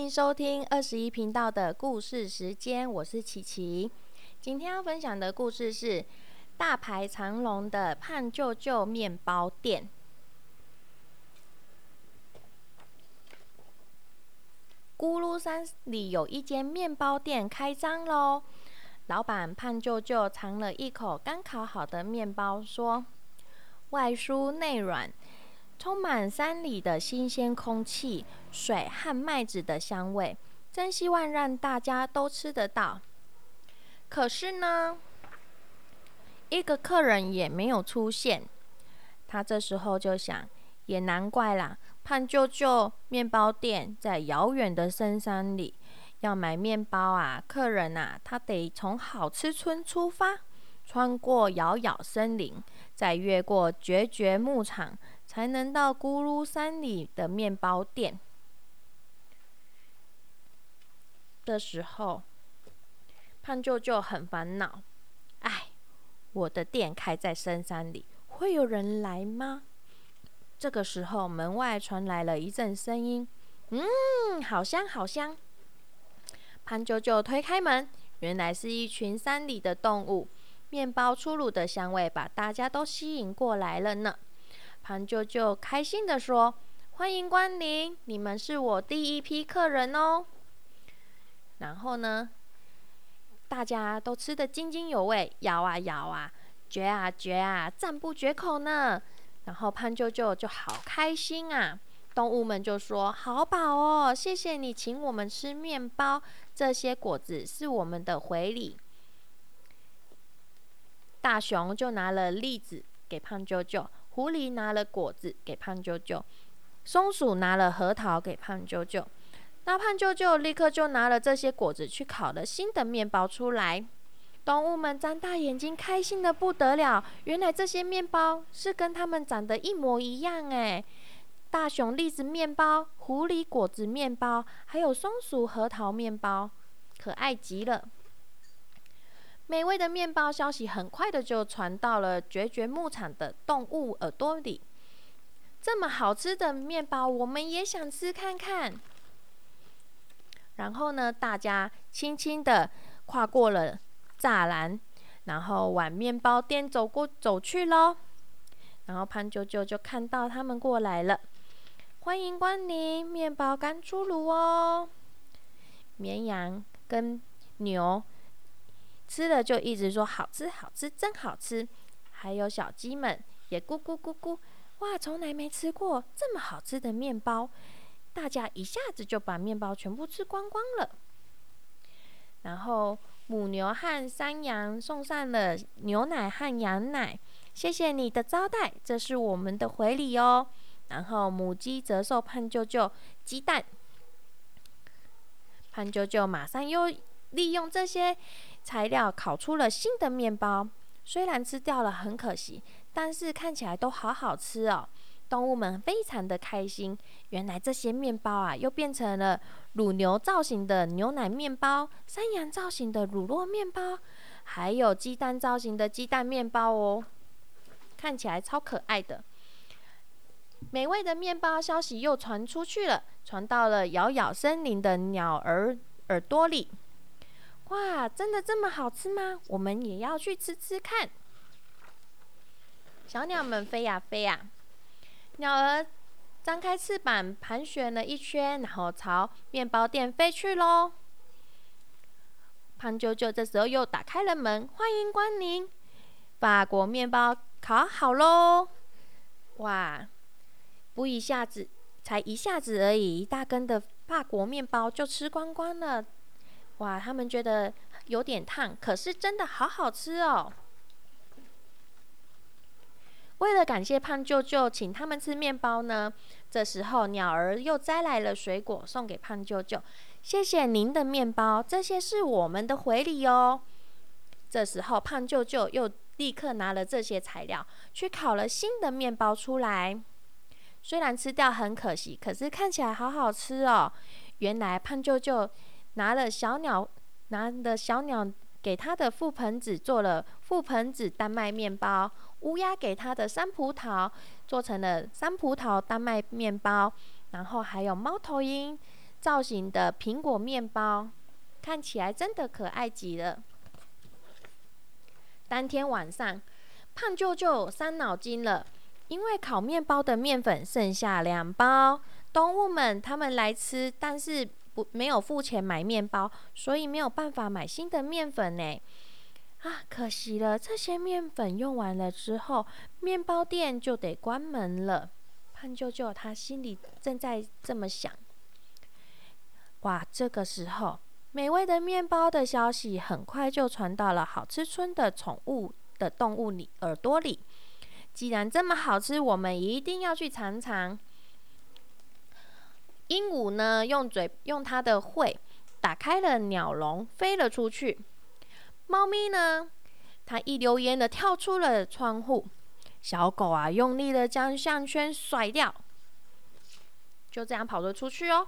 欢迎收听二十一频道的故事时间，我是琪琪。今天要分享的故事是大排长龙的胖舅舅面包店。咕噜山里有一间面包店开张喽！老板胖舅舅尝了一口刚烤好的面包，说：“外酥内软。”充满山里的新鲜空气、水和麦子的香味，真希望让大家都吃得到。可是呢，一个客人也没有出现。他这时候就想，也难怪啦，胖舅舅面包店在遥远的深山里，要买面包啊，客人啊，他得从好吃村出发，穿过遥遥森林，再越过绝绝牧场。才能到咕噜山里的面包店的时候，胖舅舅很烦恼。哎，我的店开在深山里，会有人来吗？这个时候，门外传来了一阵声音：“嗯，好香，好香！”胖舅舅推开门，原来是一群山里的动物。面包出炉的香味把大家都吸引过来了呢。胖舅舅开心地说：“欢迎光临，你们是我第一批客人哦。”然后呢，大家都吃得津津有味，咬啊咬啊，嚼啊嚼啊，赞不绝口呢。然后胖舅舅就好开心啊，动物们就说：“好饱哦，谢谢你请我们吃面包，这些果子是我们的回礼。”大熊就拿了栗子给胖舅舅。狐狸拿了果子给胖舅舅，松鼠拿了核桃给胖舅舅，那胖舅舅立刻就拿了这些果子去烤了新的面包出来。动物们张大眼睛，开心的不得了。原来这些面包是跟它们长得一模一样哎！大熊栗子面包、狐狸果子面包，还有松鼠核桃面包，可爱极了。美味的面包消息很快的就传到了绝绝牧场的动物耳朵里。这么好吃的面包，我们也想吃看看。然后呢，大家轻轻的跨过了栅栏，然后往面包店走过走去喽。然后胖舅舅就看到他们过来了，欢迎光临，面包刚出炉哦。绵羊跟牛。吃了就一直说好吃好吃真好吃，还有小鸡们也咕咕咕咕，哇，从来没吃过这么好吃的面包，大家一下子就把面包全部吃光光了。然后母牛和山羊送上了牛奶和羊奶，谢谢你的招待，这是我们的回礼哦。然后母鸡折寿胖舅舅鸡蛋，胖舅舅马上又利用这些。材料烤出了新的面包，虽然吃掉了很可惜，但是看起来都好好吃哦。动物们非常的开心。原来这些面包啊，又变成了乳牛造型的牛奶面包、山羊造型的乳酪面包，还有鸡蛋造型的鸡蛋面包哦，看起来超可爱的。美味的面包消息又传出去了，传到了遥遥森林的鸟儿耳朵里。哇，真的这么好吃吗？我们也要去吃吃看。小鸟们飞呀飞呀，鸟儿张开翅膀盘旋了一圈，然后朝面包店飞去喽。胖舅舅这时候又打开了门，欢迎光临，法国面包烤好喽！哇，不一下子，才一下子而已，一大根的法国面包就吃光光了。哇，他们觉得有点烫，可是真的好好吃哦。为了感谢胖舅舅请他们吃面包呢，这时候鸟儿又摘来了水果送给胖舅舅。谢谢您的面包，这些是我们的回礼哦。这时候胖舅舅又立刻拿了这些材料去烤了新的面包出来。虽然吃掉很可惜，可是看起来好好吃哦。原来胖舅舅。拿了小鸟，拿的小鸟给他的覆盆子做了覆盆子丹麦面包，乌鸦给他的山葡萄做成了山葡萄丹麦面包，然后还有猫头鹰造型的苹果面包，看起来真的可爱极了。当天晚上，胖舅舅伤脑筋了，因为烤面包的面粉剩下两包，动物们他们来吃，但是不没有付钱买面包，所以没有办法买新的面粉呢。啊，可惜了！这些面粉用完了之后，面包店就得关门了。胖舅舅他心里正在这么想。哇，这个时候，美味的面包的消息很快就传到了好吃村的宠物的动物里耳朵里。既然这么好吃，我们一定要去尝尝。鹦鹉呢，用嘴用它的喙打开了鸟笼，飞了出去。猫咪呢？它一溜烟的跳出了窗户。小狗啊，用力的将项圈甩掉，就这样跑了出去哦。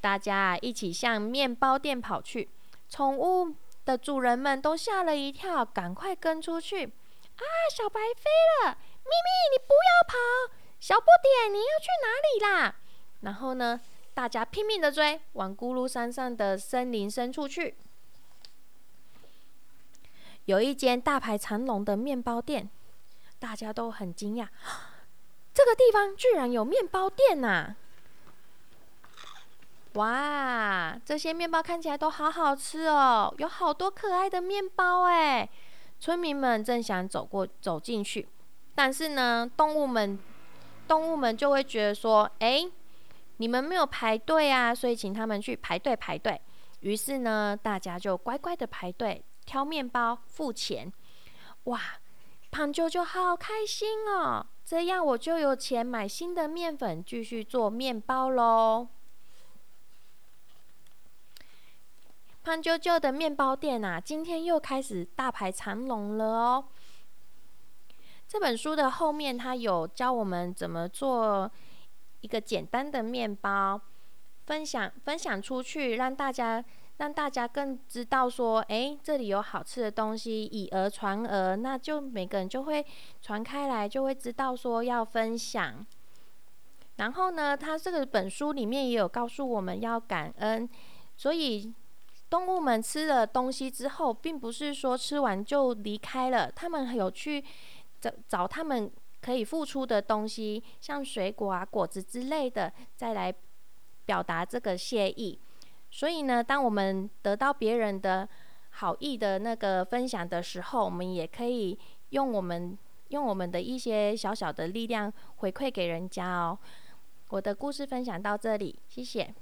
大家一起向面包店跑去。宠物的主人们都吓了一跳，赶快跟出去。啊，小白飞了！咪咪，你不要跑！小不点，你要去哪里啦？然后呢？大家拼命的追，往咕噜山上的森林深处去。有一间大排长龙的面包店，大家都很惊讶，这个地方居然有面包店呐！哇，这些面包看起来都好好吃哦，有好多可爱的面包哎！村民们正想走过走进去，但是呢，动物们动物们就会觉得说，哎。你们没有排队啊，所以请他们去排队排队。于是呢，大家就乖乖的排队挑面包、付钱。哇，胖舅舅好开心哦！这样我就有钱买新的面粉，继续做面包喽。胖舅舅的面包店啊，今天又开始大排长龙了哦。这本书的后面，它有教我们怎么做。一个简单的面包，分享分享出去，让大家让大家更知道说，哎，这里有好吃的东西，以讹传讹，那就每个人就会传开来，就会知道说要分享。然后呢，他这个本书里面也有告诉我们要感恩，所以动物们吃了东西之后，并不是说吃完就离开了，他们有去找找他们。可以付出的东西，像水果啊、果子之类的，再来表达这个谢意。所以呢，当我们得到别人的好意的那个分享的时候，我们也可以用我们用我们的一些小小的力量回馈给人家哦。我的故事分享到这里，谢谢。